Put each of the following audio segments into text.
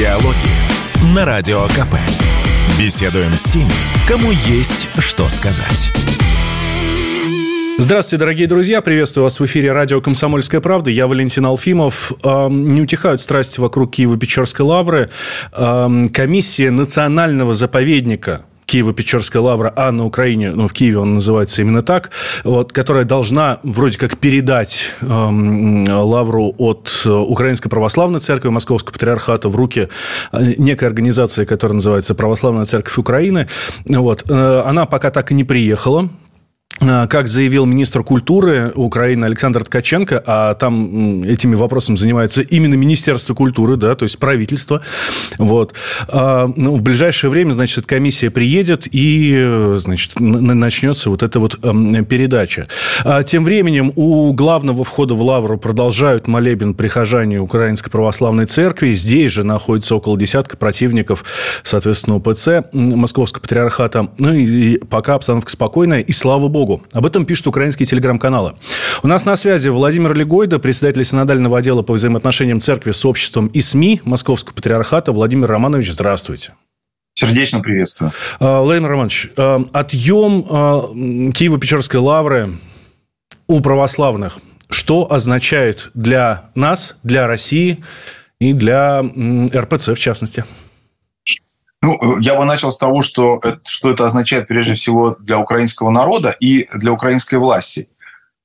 Диалоги на Радио КП. Беседуем с теми, кому есть что сказать. Здравствуйте, дорогие друзья. Приветствую вас в эфире радио «Комсомольская правда». Я Валентин Алфимов. Не утихают страсти вокруг Киево-Печорской лавры. Комиссия национального заповедника Киево-Печорская лавра, а на Украине, ну, в Киеве он называется именно так, вот, которая должна вроде как передать эм, лавру от Украинской Православной Церкви Московского Патриархата в руки э, некой организации, которая называется Православная Церковь Украины. Вот. Э, она пока так и не приехала. А, как заявил министр культуры Украины Александр Ткаченко, а там этими вопросами занимается именно Министерство культуры, да, то есть правительство, вот, а, ну, в ближайшее время, значит, комиссия приедет и, значит, начнется вот эта вот передача. А тем временем у главного входа в Лавру продолжают молебен прихожане Украинской Православной Церкви. Здесь же находится около десятка противников, соответственно, УПЦ Московского Патриархата. Ну и пока обстановка спокойная, и слава богу, Богу. Об этом пишут украинские телеграм-каналы. У нас на связи Владимир Легойда, председатель синодального отдела по взаимоотношениям церкви с обществом и СМИ Московского патриархата. Владимир Романович, здравствуйте. Сердечно приветствую. А, Владимир Романович, а, отъем а, Киево-Печорской лавры у православных, что означает для нас, для России и для РПЦ в частности? Ну, я бы начал с того, что, что это означает прежде всего для украинского народа и для украинской власти.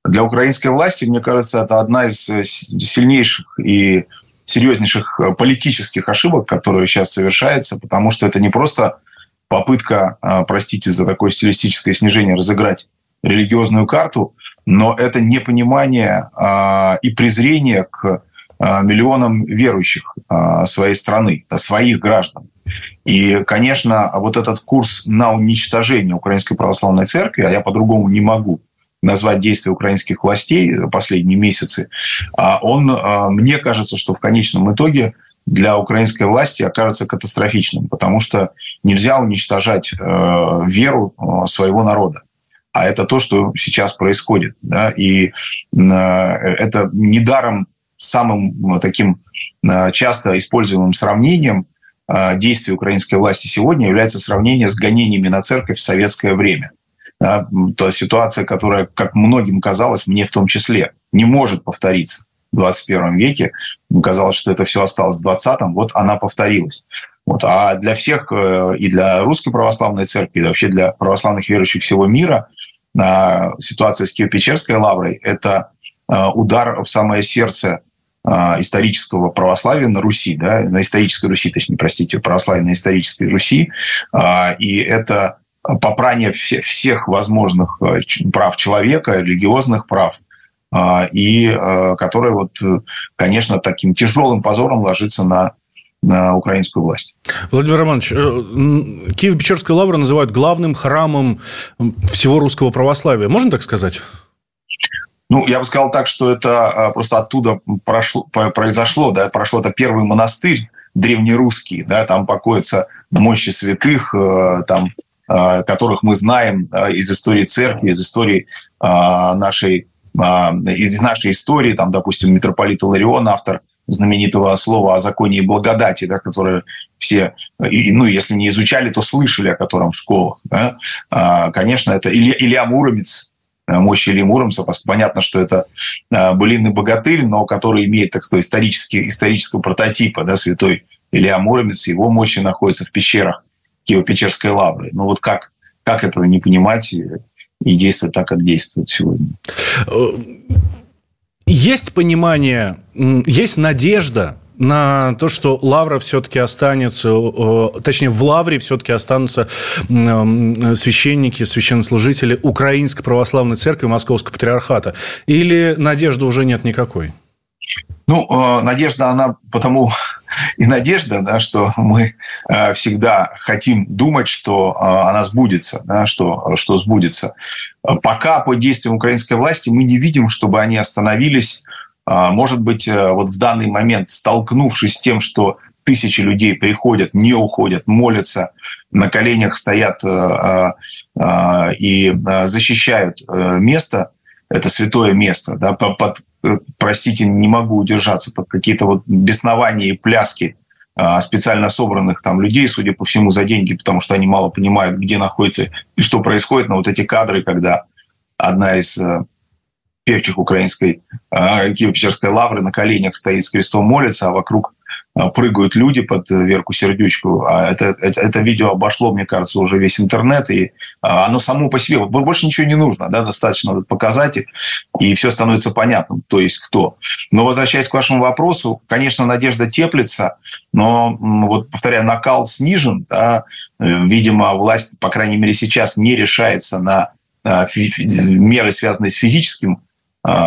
Для украинской власти, мне кажется, это одна из э, сильнейших и серьезнейших э, политических ошибок, которые сейчас совершается, потому что это не просто попытка, э, простите за такое стилистическое снижение, разыграть религиозную карту, но это непонимание и презрение к миллионам верующих своей страны, своих граждан. И, конечно, вот этот курс на уничтожение Украинской Православной Церкви, а я по-другому не могу назвать действия украинских властей последние месяцы, а он, а, мне кажется, что в конечном итоге для украинской власти окажется катастрофичным, потому что нельзя уничтожать э, веру э, своего народа. А это то, что сейчас происходит. Да? И э, это недаром самым таким часто используемым сравнением действий украинской власти сегодня является сравнение с гонениями на церковь в советское время. Да, то ситуация, которая, как многим казалось, мне в том числе, не может повториться в 21 веке. Казалось, что это все осталось в 20-м, вот она повторилась. Вот. А для всех, э, и для Русской Православной Церкви, и вообще для православных верующих всего мира, а, ситуация с Киево-Печерской лаврой – это а, удар в самое сердце а, исторического православия на Руси, да, на исторической Руси, точнее, простите, православия на исторической Руси. А, и это попрание всех возможных э, прав человека, религиозных прав, а, и которое, вот, конечно, таким тяжелым позором ложится на на украинскую власть. Владимир Романович, э, Киево-Печерскую лавру называют главным храмом всего русского православия. Можно так сказать? Ну, я бы сказал так, что это а, просто оттуда прошло, произошло, да, прошло это первый монастырь древнерусский, да, там покоятся мощи святых, э, там, э, которых мы знаем из истории церкви, из истории а, нашей, а, из нашей истории, там, допустим, митрополит Иларион, автор знаменитого слова о законе и благодати, да, которое все, ну, если не изучали, то слышали о котором в школах. Да? Конечно, это Илья, Илья Муромец, мощи Ильи Муромца. Понятно, что это э, былинный богатырь, но который имеет, так сказать, исторический, исторического прототипа, да, святой Илья Муромец, его мощи находятся в пещерах Киево-Печерской лавры. Ну вот как, как этого не понимать и, и действовать так, как действует сегодня? Э, есть понимание, есть надежда на то, что Лавра все-таки останется, точнее, в Лавре все-таки останутся священники, священнослужители Украинской Православной Церкви Московского Патриархата? Или надежды уже нет никакой? Ну, э, надежда, она потому и надежда, да, что мы э, всегда хотим думать, что э, она сбудется, да, что, что сбудется. Пока по действиям украинской власти мы не видим, чтобы они остановились может быть, э, вот в данный момент, столкнувшись с тем, что тысячи людей приходят, не уходят, молятся, на коленях стоят э, э, и защищают место, это святое место, да, под, простите, не могу удержаться, под какие-то вот беснования и пляски специально собранных там людей, судя по всему, за деньги, потому что они мало понимают, где находится и что происходит. Но вот эти кадры, когда одна из певчих украинской Киево-Печерской лавры на коленях стоит с крестом молится, а вокруг а, прыгают люди под э, Верку Сердючку. А это, это, это видео обошло, мне кажется, уже весь интернет, и а, оно само по себе, больше ничего не нужно, да, достаточно показать, и все становится понятным, то есть кто. Но возвращаясь к вашему вопросу, конечно, надежда теплится, но, вот повторяю, накал снижен, да, э, видимо, власть, по крайней мере, сейчас не решается на меры, связанные с физическим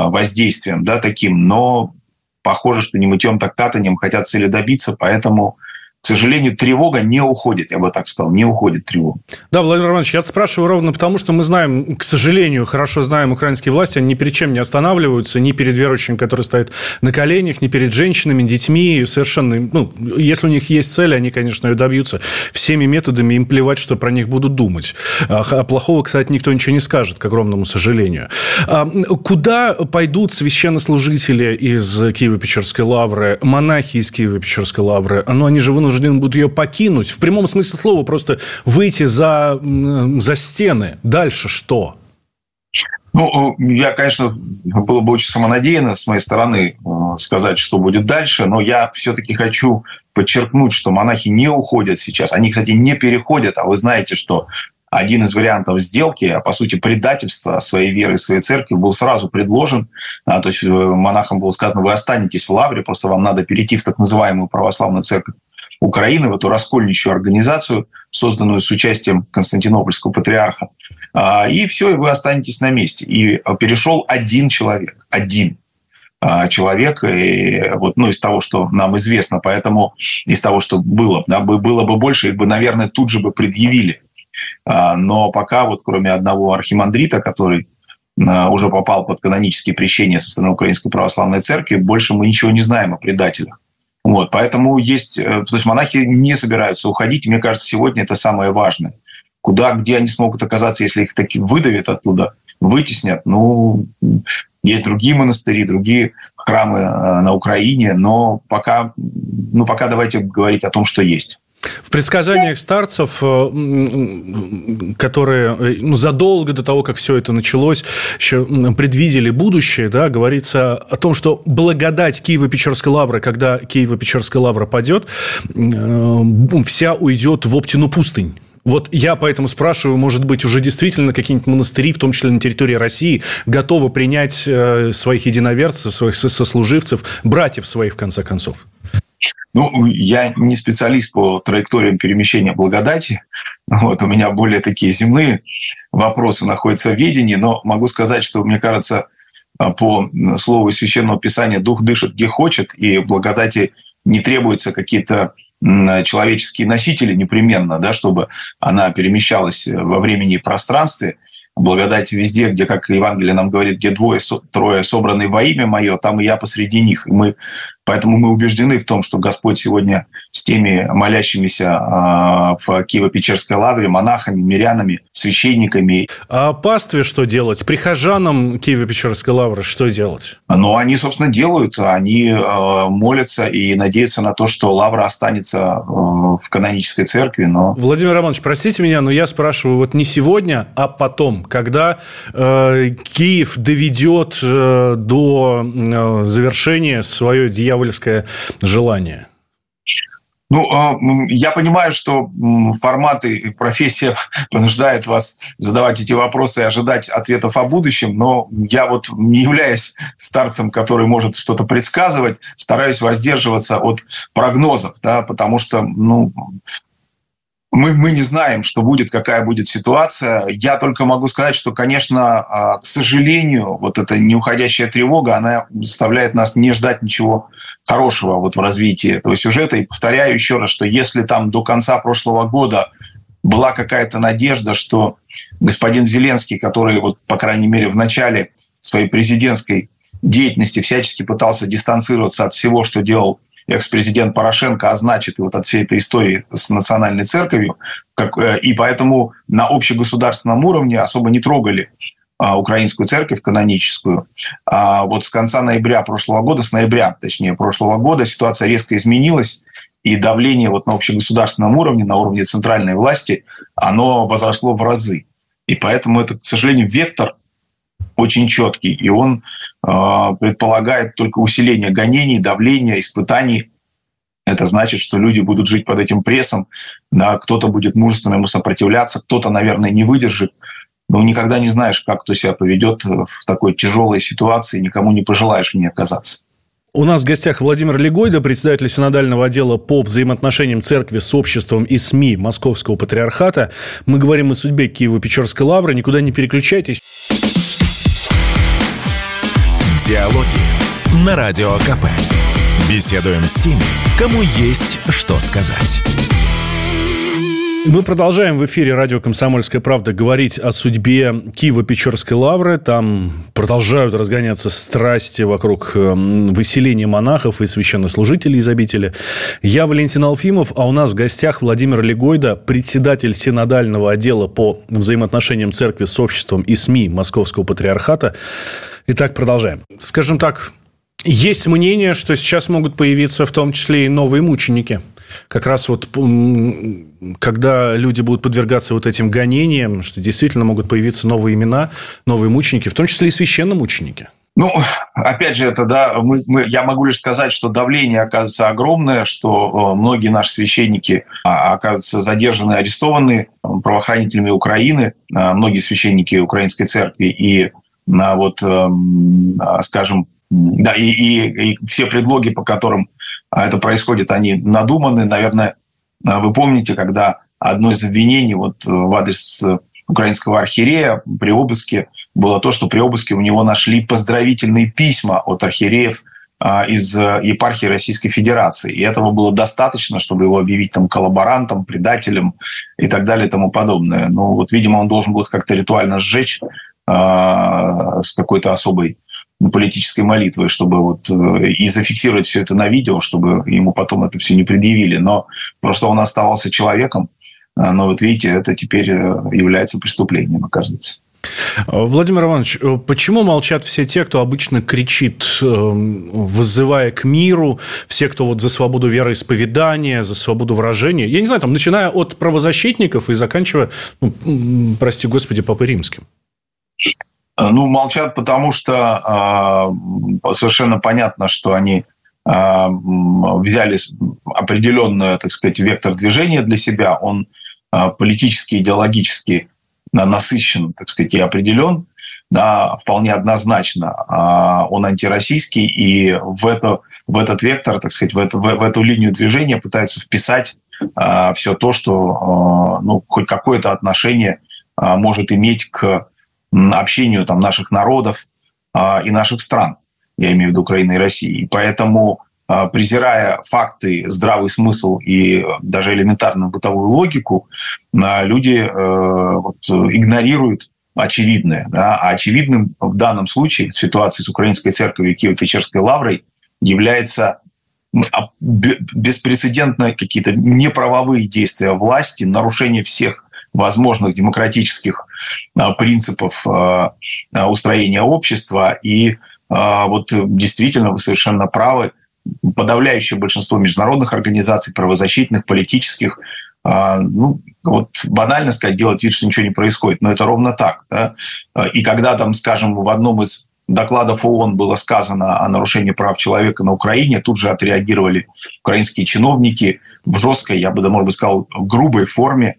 воздействием, да, таким, но похоже, что не мытьем, так катанием хотят цели добиться, поэтому к сожалению, тревога не уходит, я бы так сказал, не уходит тревога. Да, Владимир Иванович, я спрашиваю ровно потому, что мы знаем, к сожалению, хорошо знаем украинские власти, они ни перед чем не останавливаются, ни перед верующим, который стоит на коленях, ни перед женщинами, детьми, совершенно, ну, если у них есть цель, они, конечно, ее добьются всеми методами, им плевать, что про них будут думать. А, а плохого, кстати, никто ничего не скажет, к огромному сожалению. А, куда пойдут священнослужители из Киево-Печерской лавры, монахи из Киево-Печерской лавры? Ну, они же вынуждены вынуждены будут ее покинуть. В прямом смысле слова просто выйти за, за стены. Дальше что? Ну, я, конечно, было бы очень самонадеянно с моей стороны э, сказать, что будет дальше, но я все-таки хочу подчеркнуть, что монахи не уходят сейчас. Они, кстати, не переходят, а вы знаете, что один из вариантов сделки, а по сути предательства своей веры и своей церкви был сразу предложен. А, то есть э, монахам было сказано, вы останетесь в Лавре, просто вам надо перейти в так называемую православную церковь Украины, в эту раскольничью организацию, созданную с участием Константинопольского патриарха. А, и все, и вы останетесь на месте. И перешел один человек. Один человек, и вот, ну, из того, что нам известно, поэтому из того, что было, да, было бы больше, их бы, наверное, тут же бы предъявили а, но пока вот кроме одного архимандрита, который а, уже попал под канонические прещения со стороны Украинской Православной Церкви, больше мы ничего не знаем о предателях. Вот, поэтому есть, э, то есть монахи не собираются уходить, и мне кажется, сегодня это самое важное. Куда, где они смогут оказаться, если их таки выдавят оттуда, вытеснят, ну, есть другие монастыри, другие храмы э, на Украине, но пока, ну, пока давайте говорить о том, что есть. В предсказаниях старцев, э, которые э, ну, задолго до того, как все это началось, еще предвидели будущее, да, говорится о том, что благодать Киево-Печерской лавры, когда Киево-Печерская лавра падет, э, вся уйдет в Оптину пустынь. Вот я поэтому спрашиваю, может быть, уже действительно какие-нибудь монастыри, в том числе на территории России, готовы принять своих единоверцев, своих сослуживцев, братьев своих, в конце концов? Ну, я не специалист по траекториям перемещения благодати. Вот, у меня более такие земные вопросы находятся в ведении, но могу сказать, что, мне кажется, по слову Священного Писания, дух дышит где хочет, и благодати не требуются какие-то человеческие носители непременно, да, чтобы она перемещалась во времени и пространстве. Благодать везде, где, как Евангелие нам говорит, где двое, трое собраны во имя мое, там и я посреди них. И мы Поэтому мы убеждены в том, что Господь сегодня с теми молящимися а, в Киево-Печерской лавре, монахами, мирянами, священниками. А пастве что делать? Прихожанам Киево-Печерской лавры что делать? Ну, они, собственно, делают. Они а, молятся и надеются на то, что лавра останется а, в канонической церкви. Но... Владимир Романович, простите меня, но я спрашиваю вот не сегодня, а потом, когда э, Киев доведет э, до э, завершения свое дьявольское дьявольское желание? Ну, а, я понимаю, что форматы и профессия понуждают вас задавать эти вопросы и ожидать ответов о будущем, но я вот, не являясь старцем, который может что-то предсказывать, стараюсь воздерживаться от прогнозов, да, потому что, ну, мы, мы не знаем, что будет, какая будет ситуация. Я только могу сказать, что, конечно, а, к сожалению, вот эта неуходящая тревога, она заставляет нас не ждать ничего хорошего вот в развитии этого сюжета. И повторяю еще раз, что если там до конца прошлого года была какая-то надежда, что господин Зеленский, который, вот, по крайней мере, в начале своей президентской деятельности всячески пытался дистанцироваться от всего, что делал экс-президент Порошенко, а значит и вот от всей этой истории с национальной церковью. Как, э, и поэтому на общегосударственном уровне особо не трогали а, украинскую церковь каноническую. А вот с конца ноября прошлого года, с ноября, точнее, прошлого года ситуация резко изменилась. и давление вот на общегосударственном уровне, на уровне центральной власти, оно возросло в разы. И поэтому это, к сожалению, вектор очень четкий, и он э, предполагает только усиление гонений, давления, испытаний. Это значит, что люди будут жить под этим прессом, да, кто-то будет мужественно ему сопротивляться, кто-то, наверное, не выдержит. Но никогда не знаешь, как кто себя поведет в такой тяжелой ситуации, никому не пожелаешь в ней оказаться. У нас в гостях Владимир Легойда, председатель синодального отдела по взаимоотношениям церкви с обществом и СМИ Московского патриархата. Мы говорим о судьбе Киево-Печорской лавры. Никуда не переключайтесь. Диалоги на Радио КП. Беседуем с теми, кому есть что сказать. Мы продолжаем в эфире радио «Комсомольская правда» говорить о судьбе Киево-Печорской лавры. Там продолжают разгоняться страсти вокруг эм, выселения монахов и священнослужителей из обители. Я Валентин Алфимов, а у нас в гостях Владимир Легойда, председатель синодального отдела по взаимоотношениям церкви с обществом и СМИ Московского патриархата. Итак, продолжаем. Скажем так, есть мнение, что сейчас могут появиться в том числе и новые мученики – как раз вот когда люди будут подвергаться вот этим гонениям, что действительно могут появиться новые имена, новые мученики, в том числе и священномученики. Ну, опять же, это, да, мы, мы, я могу лишь сказать, что давление оказывается огромное, что э, многие наши священники а, оказываются задержаны, арестованы правоохранителями Украины, а, многие священники Украинской церкви, и на вот, эм, а, скажем, да, и, и, и все предлоги, по которым а, это происходит, они надуманы. Наверное, а, вы помните, когда одно из обвинений вот э, в адрес э, украинского архиерея при обыске было то, что при обыске у него нашли поздравительные письма от архиереев из э, епархии Российской Федерации. И этого было достаточно, чтобы его объявить там коллаборантом, предателем и так далее и тому подобное. Ну вот, видимо, он должен был их как-то ритуально сжечь с какой-то особой политической молитвой, чтобы вот э, и зафиксировать все это на видео, чтобы ему потом это все не предъявили. Но просто он оставался человеком. А, но вот видите, это теперь э, является преступлением, оказывается. Владимир Иванович, э, почему молчат все те, кто обычно кричит, вызывая к миру, все, кто вот за свободу вероисповедания, за свободу выражения? Я не знаю, там, начиная от правозащитников и заканчивая, ну, прости господи, Папой Римским. Э, ну, молчат, потому что э, совершенно понятно, что они э, взяли определенный, так сказать, вектор движения для себя. Он э, политически, идеологически насыщен, так сказать, и определен, да, вполне однозначно. Э, он антироссийский, и в, это, в этот вектор, так сказать, в, это, в, в эту линию движения пытаются вписать э, все то, что э, ну, хоть какое-то отношение э, может иметь к общению там, наших народов а, и наших стран, я имею в виду Украины и России. И поэтому, а, презирая факты, здравый смысл и даже элементарную бытовую логику, а, люди э, вот, игнорируют очевидное. Да? А очевидным в данном случае в ситуации с Украинской церковью и Киево-Печерской лаврой является беспрецедентные какие-то неправовые действия власти, нарушение всех возможных демократических а, принципов а, а, устроения общества. И вот действительно вы совершенно правы. Подавляющее большинство международных организаций, правозащитных, политических, ну, вот банально сказать, делать вид, что ничего не происходит, но это ровно так. Да? И когда там, скажем, в одном из докладов ООН было сказано о нарушении прав человека на Украине, тут же отреагировали украинские чиновники в жесткой, я бы, может быть, сказал, грубой форме,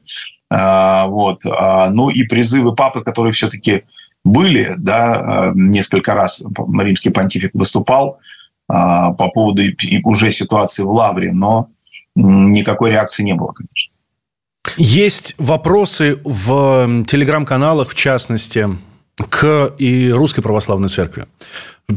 вот. А, ну и призывы папы, которые все-таки были, да, несколько раз римский понтифик выступал а, по поводу уже ситуации в Лавре, но никакой реакции не было, конечно. Есть вопросы в телеграм-каналах, в частности, к и Русской Православной Церкви.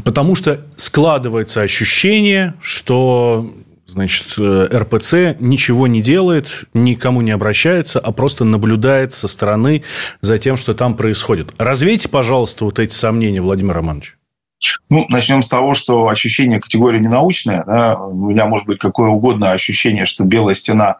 Потому что складывается ощущение, что Значит, э, РПЦ ничего не делает, никому не обращается, а просто наблюдает со стороны за тем, что там происходит. Развейте, пожалуйста, вот эти сомнения, Владимир Романович. Ну, начнем с того, что ощущение категории ненаучная. Да? У меня может быть какое угодно ощущение, что белая стена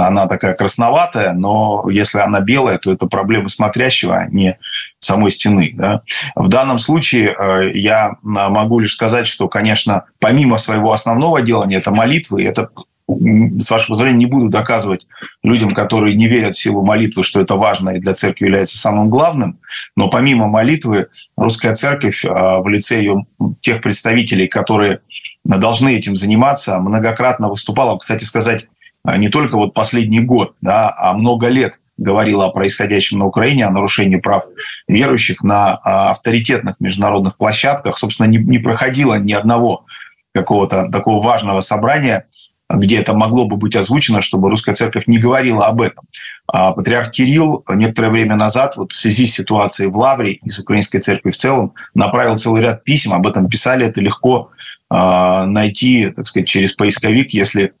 она такая красноватая, но если она белая, то это проблема смотрящего, а не самой стены. Да? В данном случае э, я могу лишь сказать, что, конечно, помимо своего основного делания, это молитвы, это с вашего позволения, не буду доказывать людям, которые не верят в силу молитвы, что это важно и для церкви является самым главным. Но помимо молитвы, русская церковь а, в лице ее тех представителей, которые должны этим заниматься, многократно выступала, кстати сказать, не только вот последний год, да, а много лет говорила о происходящем на Украине, о нарушении прав верующих на а, авторитетных международных площадках. Собственно, не, не проходило ни одного какого-то такого важного собрания, где это могло бы быть озвучено, чтобы русская церковь не говорила об этом. А патриарх Кирилл некоторое время назад, вот в связи с ситуацией в Лавре и с украинской церковью в целом, направил целый ряд писем, об этом писали, это легко найти, так сказать, через поисковик, если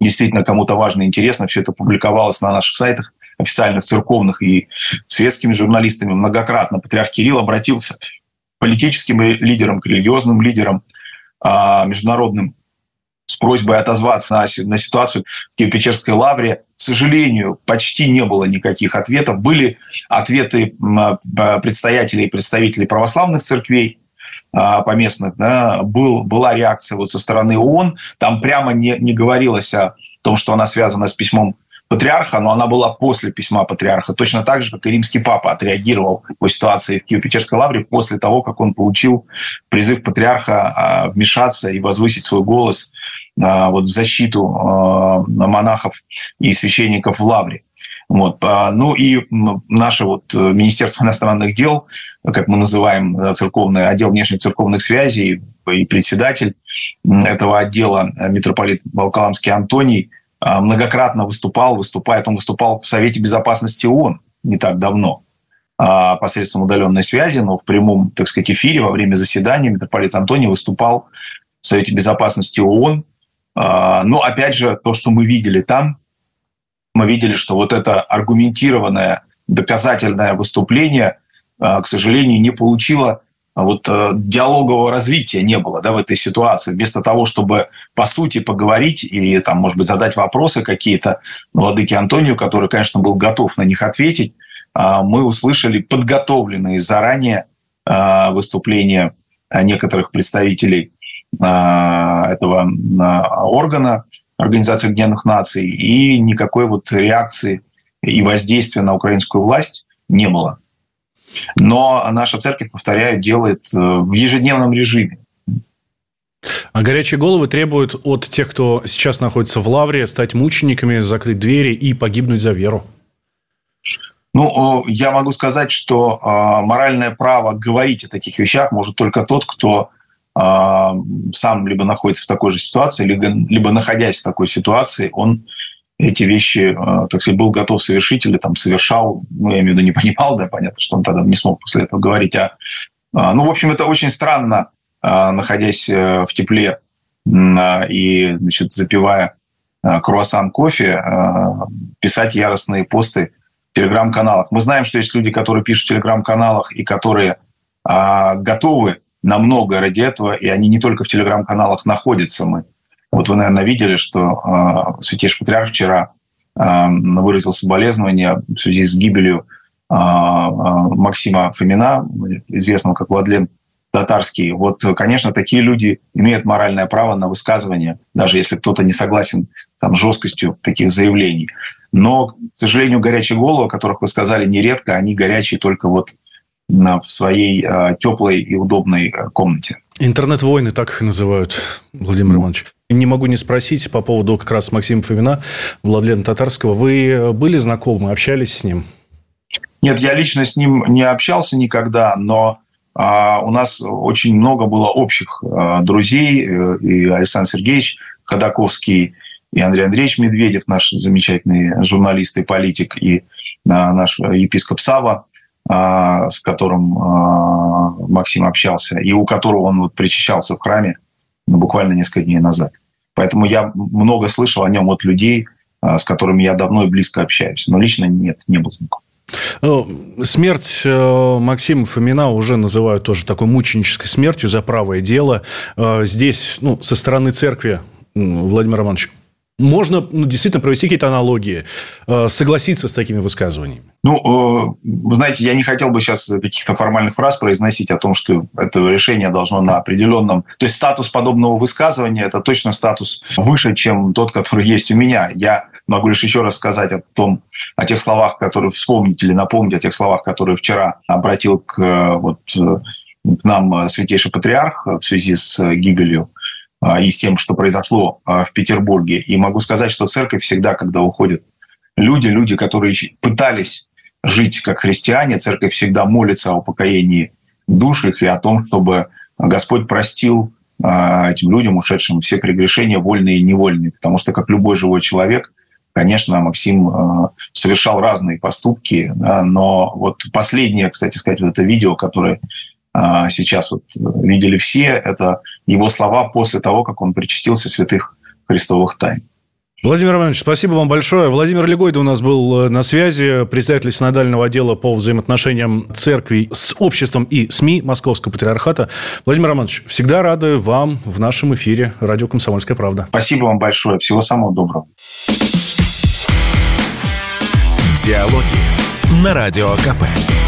действительно кому-то важно и интересно, все это публиковалось на наших сайтах официальных церковных и светскими журналистами многократно. Патриарх Кирилл обратился к политическим лидерам, к религиозным лидерам, а, международным с просьбой отозваться на, на ситуацию в Киево-Печерской лавре. К сожалению, почти не было никаких ответов. Были ответы предстоятелей и представителей православных церквей, а, поместных, да, был, была реакция вот со стороны ООН. Там прямо не, не говорилось о том, что она связана с письмом патриарха, но она была после письма патриарха, точно так же, как и римский папа отреагировал по ситуации в Киево-Печерской лавре после того, как он получил призыв патриарха а, вмешаться и возвысить свой голос а, вот в защиту а, монахов и священников в лавре. Вот. Ну и наше вот э, Министерство иностранных дел, как мы называем церковный отдел внешних церковных связей и председатель этого отдела э, митрополит Волколамский Антоний а, многократно выступал, выступает, он выступал в Совете Безопасности ООН не так давно а, посредством удаленной связи, но в прямом, так сказать, эфире во время заседания митрополит Антоний выступал в Совете Безопасности ООН. А, но, опять же, то, что мы видели там, мы видели, что вот это аргументированное, доказательное выступление, к сожалению, не получило а вот э, диалогового развития не было да, в этой ситуации. Вместо того, чтобы по сути поговорить и, там, может быть, задать вопросы какие-то владыке Антонию, который, конечно, был готов на них ответить, э, мы услышали подготовленные заранее э, выступления некоторых представителей э, этого э, органа Организации Объединенных Наций, и никакой вот реакции и воздействия на украинскую власть не было. Но наша церковь, повторяю, делает э, в ежедневном режиме. А горячие головы требуют от тех, кто сейчас находится в лавре, стать мучениками, закрыть двери и погибнуть за веру. Ну, я могу сказать, что а, моральное право говорить о таких вещах может только тот, кто сам либо находится в такой же ситуации, либо, либо находясь в такой ситуации, он эти вещи, э, так сказать, был готов совершить или там совершал, ну, я имею в виду, не понимал, да, понятно, что он тогда не смог после этого говорить, а, а ну, в общем, это очень странно, а, находясь э, в тепле и, значит, запивая круассан кофе, писать яростные посты в телеграм-каналах. Мы знаем, что есть люди, которые пишут в телеграм-каналах и которые готовы на многое ради этого, и они не только в телеграм-каналах находятся. Мы вот вы, наверное, видели, что э, Святейший Патриарх вчера э, выразил соболезнования в связи с гибелью э, Максима Фомина, известного как Владлен Татарский. Вот, конечно, такие люди имеют моральное право на высказывание, даже если кто-то не согласен там, с жесткостью таких заявлений. Но, к сожалению, горячие головы, о которых вы сказали нередко, они горячие только вот в своей э, теплой и удобной э, комнате. Интернет-войны, так их называют, Владимир ну. Иванович. Не могу не спросить по поводу как раз Максима Фомина, Владлена Татарского. Вы были знакомы, общались с ним? Нет, я лично с ним не общался никогда, но а, у нас очень много было общих а, друзей. Э, и Александр Сергеевич Ходаковский, и Андрей Андреевич Медведев, наш замечательный журналист и политик, и а, наш епископ Сава, а, с которым а, Максим общался, и у которого он вот причащался в храме ну, буквально несколько дней назад. Поэтому я много слышал о нем от людей, а, с которыми я давно и близко общаюсь. Но лично нет, не был знаком. Э, смерть э, Максима Фомина уже называют тоже такой мученической смертью за правое дело. Э, здесь, ну, со стороны церкви, Владимир Романович, можно ну, действительно провести какие-то аналогии, э, согласиться с такими высказываниями? Ну, вы знаете, я не хотел бы сейчас каких-то формальных фраз произносить о том, что это решение должно на определенном... То есть статус подобного высказывания – это точно статус выше, чем тот, который есть у меня. Я могу лишь еще раз сказать о том, о тех словах, которые вспомнить или напомнить о тех словах, которые вчера обратил к, вот, к нам святейший патриарх в связи с Гигелью и с тем, что произошло в Петербурге. И могу сказать, что церковь всегда, когда уходят люди, люди, которые пытались жить как христиане, церковь всегда молится о упокоении душ их и о том, чтобы Господь простил а, этим людям, ушедшим, все прегрешения, вольные и невольные. Потому что, как любой живой человек, конечно, Максим а, совершал разные поступки, но вот последнее, кстати сказать, вот это видео, которое а, сейчас вот видели все, это его слова после того, как он причастился святых христовых тайн. Владимир Иванович, спасибо вам большое. Владимир Легойда у нас был э, на связи, председатель синодального отдела по взаимоотношениям церкви с обществом и СМИ Московского патриархата. Владимир Романович, всегда рады вам в нашем эфире «Радио Комсомольская правда». Спасибо вам большое. Всего самого доброго. Диалоги на Радио КП.